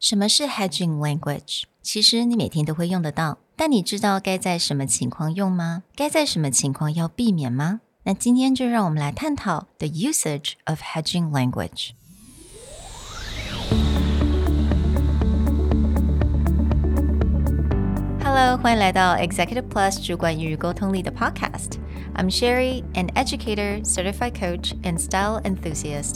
什么是 hedging language？其实你每天都会用得到，但你知道该在什么情况用吗？该在什么情况要避免吗？那今天就让我们来探讨 the usage of hedging language。Hello，欢迎来到 Executive Plus 主管与沟通力的 Podcast。I'm Sherry, an educator, certified coach, and style enthusiast.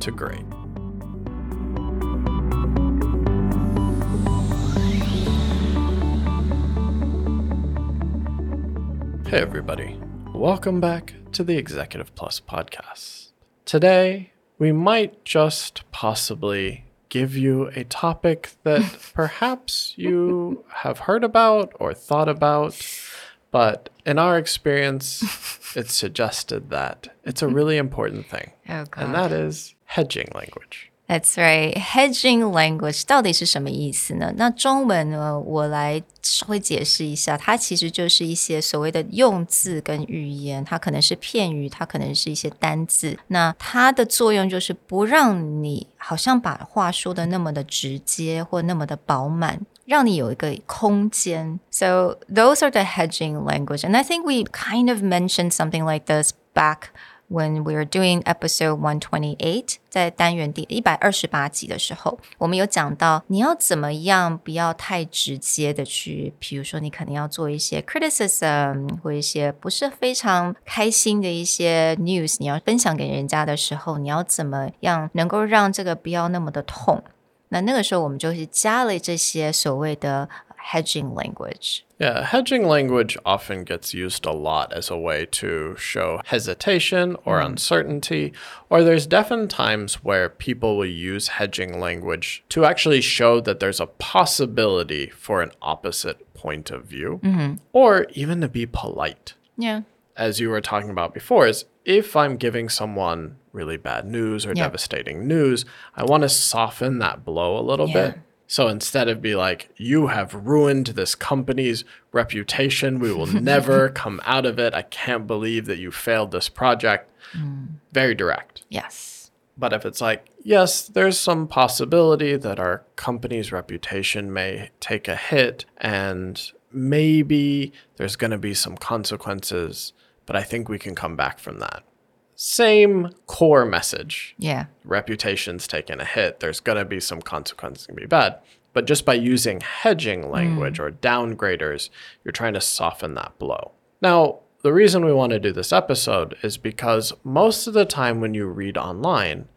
to great. Hey, everybody. Welcome back to the Executive Plus podcast. Today, we might just possibly give you a topic that perhaps you have heard about or thought about, but in our experience, it's suggested that it's a really important thing. Oh, and that is hedging language. That's right. Hedging language 到底是什么意思呢？那中文呢，我来稍微解释一下，它其实就是一些所谓的用字跟语言，它可能是片语，它可能是一些单字。那它的作用就是不让你好像把话说的那么的直接或那么的饱满。让你有一个空间. So those are the hedging language. And I think we kind of mentioned something like this back when we were doing episode one twenty eight，在单元第一百二十八集的时候，我们有讲到你要怎么样不要太直接的去，比如说你可能要做一些 criticism 或一些不是非常开心的一些 news，你要分享给人家的时候，你要怎么样能够让这个不要那么的痛？那那个时候我们就是加了这些所谓的 hedging language. Yeah, hedging language often gets used a lot as a way to show hesitation or mm. uncertainty, or there's definite times where people will use hedging language to actually show that there's a possibility for an opposite point of view, mm-hmm. or even to be polite. Yeah. As you were talking about before, is if I'm giving someone really bad news or devastating news, I want to soften that blow a little yeah. bit so instead of be like, you have ruined this company's reputation, we will never come out of it. I can't believe that you failed this project. Mm. Very direct. Yes. But if it's like, yes, there's some possibility that our company's reputation may take a hit and maybe there's going to be some consequences, but I think we can come back from that same core message. Yeah. Reputation's taking a hit. There's going to be some consequences going to be bad. But just by using hedging language mm. or downgraders, you're trying to soften that blow. Now, the reason we want to do this episode is because most of the time when you read online,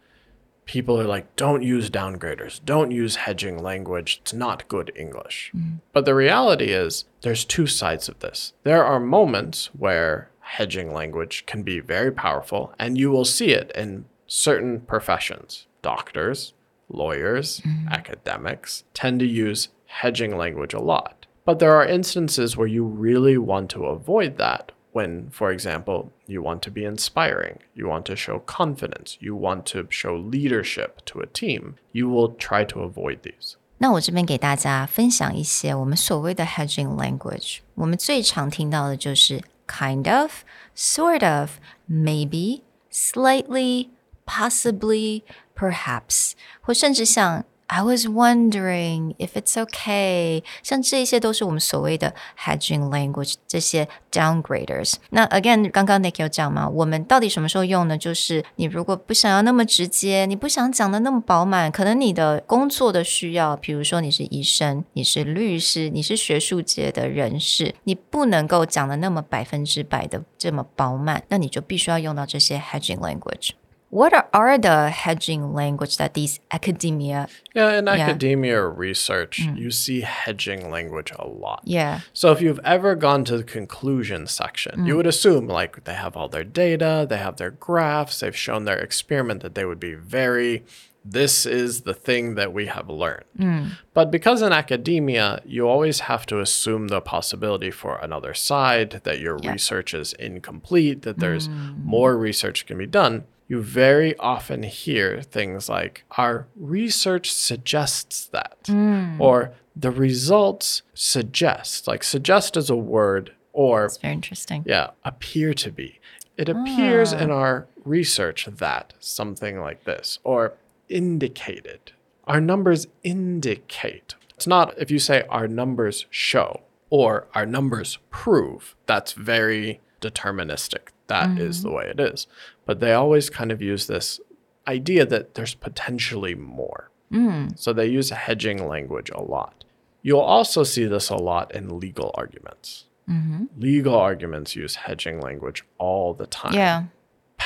people are like, don't use downgraders, don't use hedging language, it's not good English. Mm. But the reality is, there's two sides of this. There are moments where hedging language can be very powerful, and you will see it in certain professions. Doctors, lawyers, mm-hmm. academics tend to use hedging language a lot. But there are instances where you really want to avoid that when, for example, you want to be inspiring, you want to show confidence, you want to show leadership to a team, you will try to avoid these. 那我这边给大家分享一些我们所谓的 hedging language。我们最常听到的就是 kind of, sort of, maybe, slightly, possibly, perhaps，或甚至像 I was wondering if it's okay，像这些都是我们所谓的 hedging language，这些 downgraders。那 again，刚刚 Nick 有讲嘛，我们到底什么时候用呢？就是你如果不想要那么直接，你不想讲的那么饱满，可能你的工作的需要，比如说你是医生，你是律师，你是学术界的人士，你不能够讲的那么百分之百的这么饱满，那你就必须要用到这些 hedging language。What are the hedging language that these academia yeah in academia yeah. research mm. you see hedging language a lot yeah so if you've ever gone to the conclusion section mm. you would assume like they have all their data they have their graphs they've shown their experiment that they would be very this is the thing that we have learned. Hmm. But because in academia, you always have to assume the possibility for another side, that your research is incomplete, that there's hmm. more research can be done. You very often hear things like, our research suggests that, hmm. or the results suggest. Like, suggest is a word, or It's very interesting. yeah, appear to be. It appears ah. in our research that something like this, or indicated. Our numbers indicate. It's not if you say our numbers show or our numbers prove, that's very deterministic. That is mm-hmm. the way it is. But they always kind of use this idea that there's potentially more. Mm. So they use hedging language a lot. You'll also see this a lot in legal arguments. Mm-hmm. Legal arguments use hedging language all the time. Yeah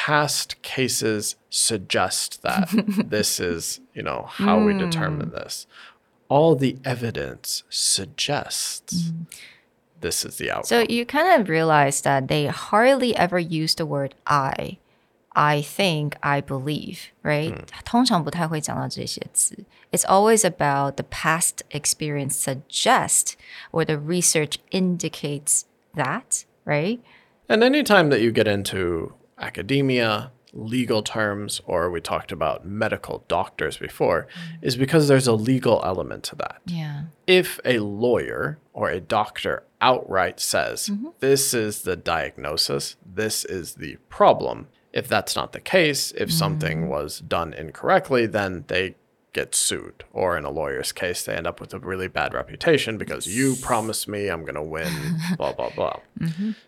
past cases suggest that this is, you know, how mm. we determine hmm. this. All the evidence suggests mm. this is the outcome. So you kind of realize that they hardly ever use the word I. I think, I believe, right? Mm. It's always about the past experience suggests or the research indicates that, right? And anytime that you get into academia, legal terms, or we talked about medical doctors before, mm-hmm. is because there's a legal element to that. Yeah. If a lawyer or a doctor outright says, mm-hmm. this is the diagnosis, this is the problem, if that's not the case, if mm-hmm. something was done incorrectly, then they get sued. Or in a lawyer's case, they end up with a really bad reputation because you promised me I'm going to win, blah, blah, blah.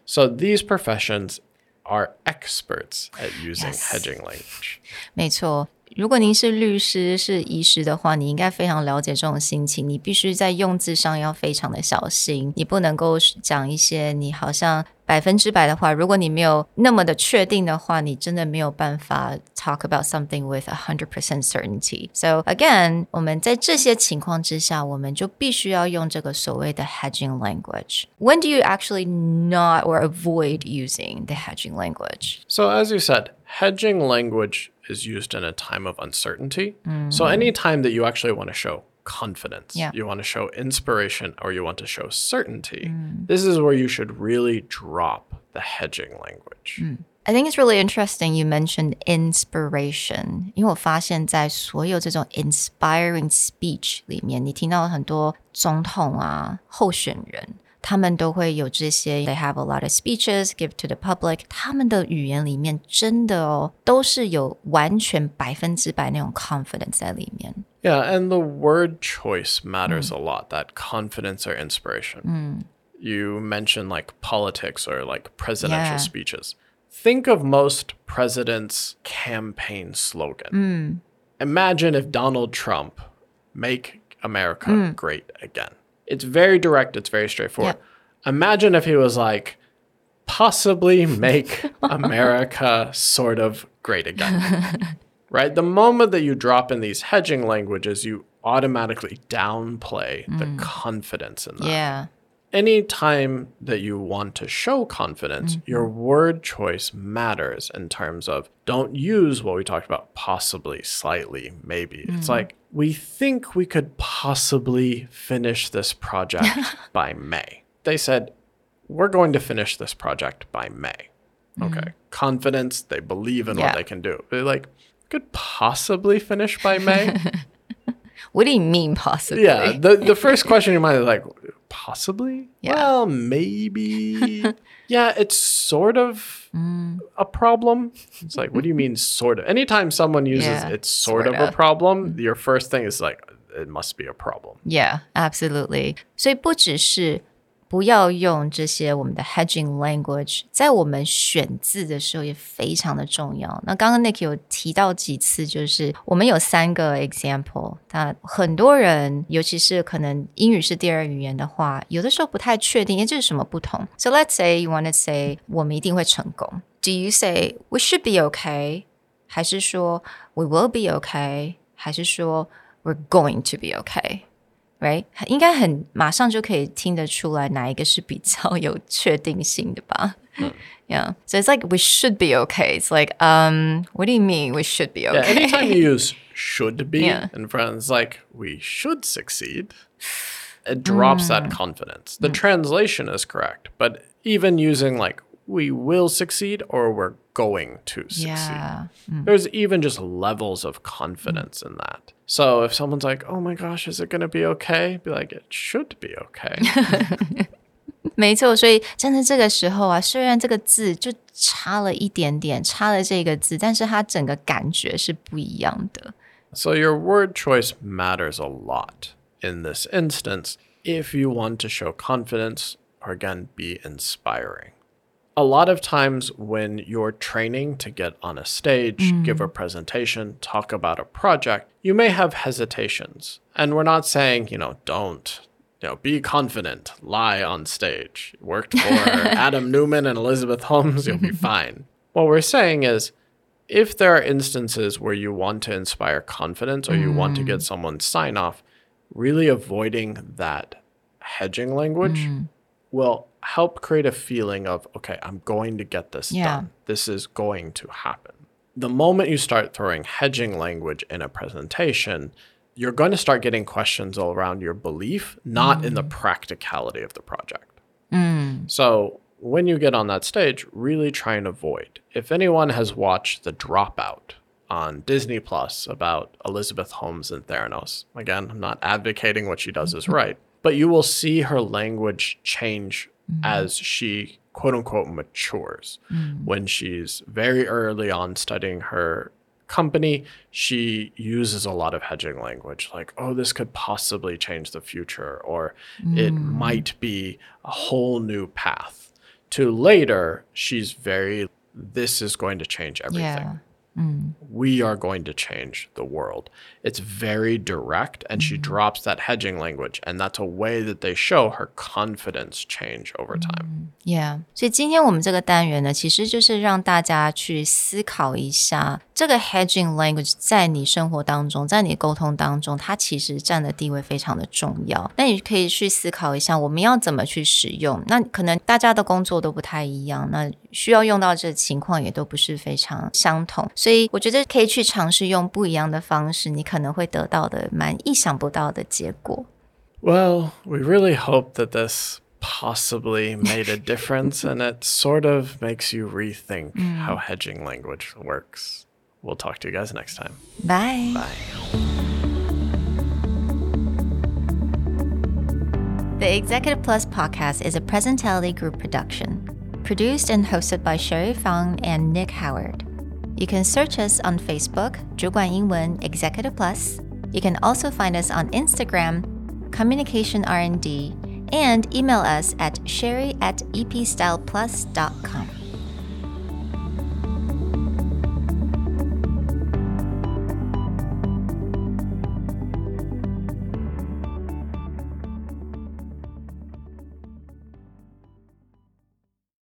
So these professions are experts at using Yes. hedging language. 没错，如果您是律师、是医师的话，你应该非常了解这种心情。你必须在用字上要非常的小心，你不能够讲一些你好像百分之百的话。如果你没有那么的确定的话，你真的没有办法 talk about something with a hundred percent certainty. So again，我们在这些情况之下，我们就必须要用这个所谓的 hedging language. When do you actually not or avoid using the hedging language? So, as you said, hedging language is used in a time of uncertainty. So, any time that you actually want to show confidence, Yeah. you want to show inspiration, or you want to show certainty, this is where you should really drop the hedging language. I think it's really interesting you mentioned inspiration，因为我发现，在所有这种 inspiring speech 里面，你听到很多总统啊、候选人，他们都会有这些，they have a lot of speeches give to the public，他们的语言里面真的哦，都是有完全百分之百那种 confidence 在里面。 yeah, and the word choice matters mm. a lot, that confidence or inspiration. Mm. You mentioned like politics or like presidential Yeah. speeches. Think of most presidents' campaign slogan. Mm. Imagine if Donald Trump make America great again. It's very direct, it's very straightforward. Imagine if he was like possibly make America sort of great again right? The moment that you drop in these hedging languages, you automatically downplay the mm. confidence in that. Yeah. Any time that you want to show confidence, mm-hmm. your word choice matters in terms of don't use what we talked about possibly, slightly, maybe. It's mm. like we think we could possibly finish this project by May. They said, we're going to finish this project by May. Mm-hmm. Okay. Confidence, they believe in Yeah. what they can do. They're like, could possibly finish by May? What do you mean possibly? yeah. The the first question in your mind is like, possibly? Yeah. Well, maybe. yeah, it's sort of Mm. a problem. It's like, what do you mean sort of? Anytime someone uses Yeah, it's sort, sorta. of a problem, your first thing is like, it must be a problem. Yeah, absolutely. 所以不只是 不要用这些我们的 hedging language，在我们选字的时候也非常的重要。那刚刚 Nick 有提到几次，就是我们有三个 example，那很多人，尤其是可能英语是第二语言的话，有的时候不太确定，诶，这是什么不同？So let's say you want to say 我们一定会成功。Do you say we should be okay？还是说 we will be okay？还是说 we're going to be okay？okay？right？应该很马上就可以听得出来哪一个是比较有确定性的吧。Yeah, so it's like we should be okay. It's like, um, what do you mean we should be Yeah, okay? anytime you use should be Yeah. in front. It's like we should succeed. It drops that confidence. The translation is correct, but even using like we will succeed or we're going to succeed. Yeah. There's even just levels of confidence in that. So if someone's like, "Oh my gosh, is it going to be okay?" Be like, "It should be okay." 没错，所以真的这个时候啊，虽然这个字就差了一点点，差了这个字，但是它整个感觉是不一样的。 So your word choice matters a lot in this instance if you want to show confidence or again be inspiring. A lot of times when you're training to get on a stage, give a mm. presentation, talk about a project, you may have hesitations. And we're not saying, you know, don't you know, be confident, lie on stage. Worked for Adam Neumann and Elizabeth Holmes, you'll be fine. What we're saying is if there are instances where you want to inspire confidence or you want to get mm. someone sign off, really avoiding that hedging language mm. Will help create a feeling of, okay, I'm going to get this Yeah. done. This is going to happen. The moment you start throwing hedging language in a presentation, you're going to start getting questions all around your belief, not in the mm. practicality of the project. Mm. So when you get on that stage, really try and avoid. If anyone has watched The Dropout on Disney Plus about Elizabeth Holmes and Theranos, again, I'm not advocating what she does is right, but you will see her language change mm-hmm. as she quote unquote matures. Mm. When she's very early on studying her company, she uses a lot of hedging language like, oh, this could possibly change the future, or it mm. might be a whole new path. To later, she's very, this is going to change everything. Yeah. We are going to change the world. It's very direct, and she drops that hedging language, and that's a way that they show her confidence change over time. Yeah，所以今天我们这个单元呢，其实就是让大家去思考一下， 这个 hedging language 在你生活当中，在你沟通当中，它其实占的地位非常的重要。那你可以去思考一下，我们要怎么去使用？那可能大家的工作都不太一样，那需要用到这情况也都不是非常相同，所以我觉得可以去尝试用不一样的方式，你可能会得到的蛮意想不到的结果。 Well, we really hope that this possibly made a difference and it sort of makes you rethink how hedging language works. We'll talk to you guys next time. Bye. Bye. The Executive Plus podcast is a Presentality Group production, produced and hosted by Sherry Fang and Nick Howard. You can search us on Facebook, 主管英文 Executive Plus. You can also find us on Instagram, Communication R&D, and email us at sherry at epstyleplus.com.